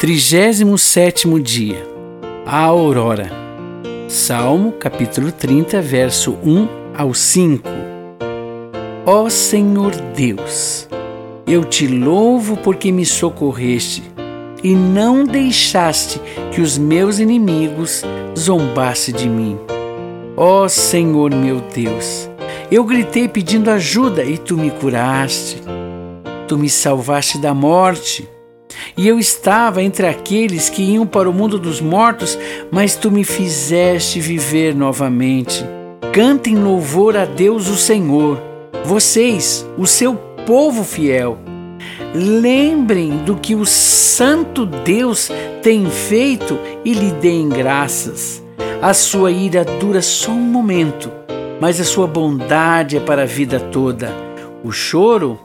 37 dia. A aurora. Salmo, capítulo 30, verso 1 ao 5. Ó Senhor Deus, eu te louvo porque me socorreste e não deixaste que os meus inimigos zombassem de mim. Ó Senhor meu Deus, eu gritei pedindo ajuda e tu me curaste. Tu me salvaste da morte e eu estava entre aqueles que iam para o mundo dos mortos, mas tu me fizeste viver novamente. Cantem louvor a Deus o Senhor, vocês, o seu povo fiel. Lembrem do que o Santo Deus tem feito e lhe deem graças. A sua ira dura só um momento, mas a sua bondade é para a vida toda. O choro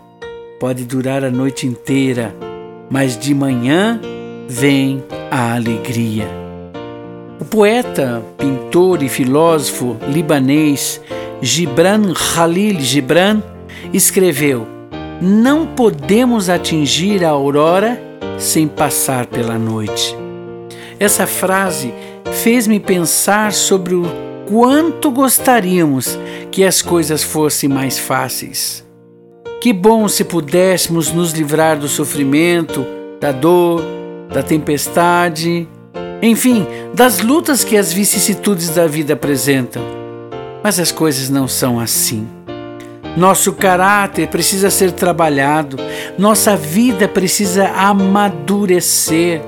pode durar a noite inteira mas de manhã vem a alegria. O poeta, pintor e filósofo libanês Gibran Khalil Gibran escreveu: Não podemos atingir a aurora sem passar pela noite. Essa frase fez-me pensar sobre o quanto gostaríamos que as coisas fossem mais fáceis. Que bom se pudéssemos nos livrar do sofrimento, da dor, da tempestade, enfim, das lutas que as vicissitudes da vida apresentam. Mas as coisas não são assim. Nosso caráter precisa ser trabalhado, nossa vida precisa amadurecer.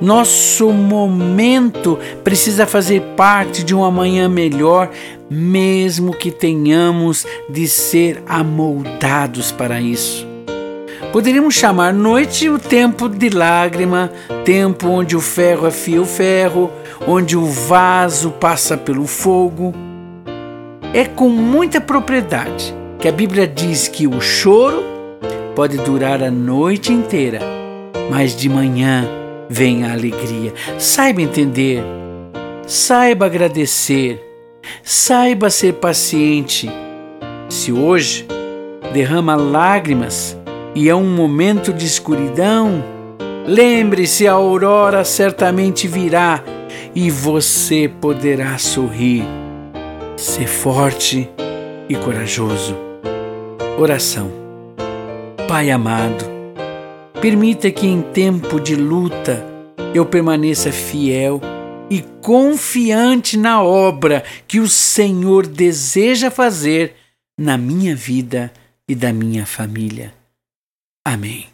Nosso momento precisa fazer parte de um amanhã melhor, mesmo que tenhamos de ser amoldados para isso. Poderíamos chamar noite o tempo de lágrima, tempo onde o ferro afia o ferro, onde o vaso passa pelo fogo. É com muita propriedade que a Bíblia diz que o choro pode durar a noite inteira, mas de manhã vem a alegria. Saiba entender, saiba agradecer, saiba ser paciente. Se hoje derrama lágrimas e é um momento de escuridão, lembre-se: a aurora certamente virá e você poderá sorrir. Ser forte e corajoso. Oração. Pai amado, Permita que em tempo de luta eu permaneça fiel e confiante na obra que o Senhor deseja fazer na minha vida e da minha família. Amém.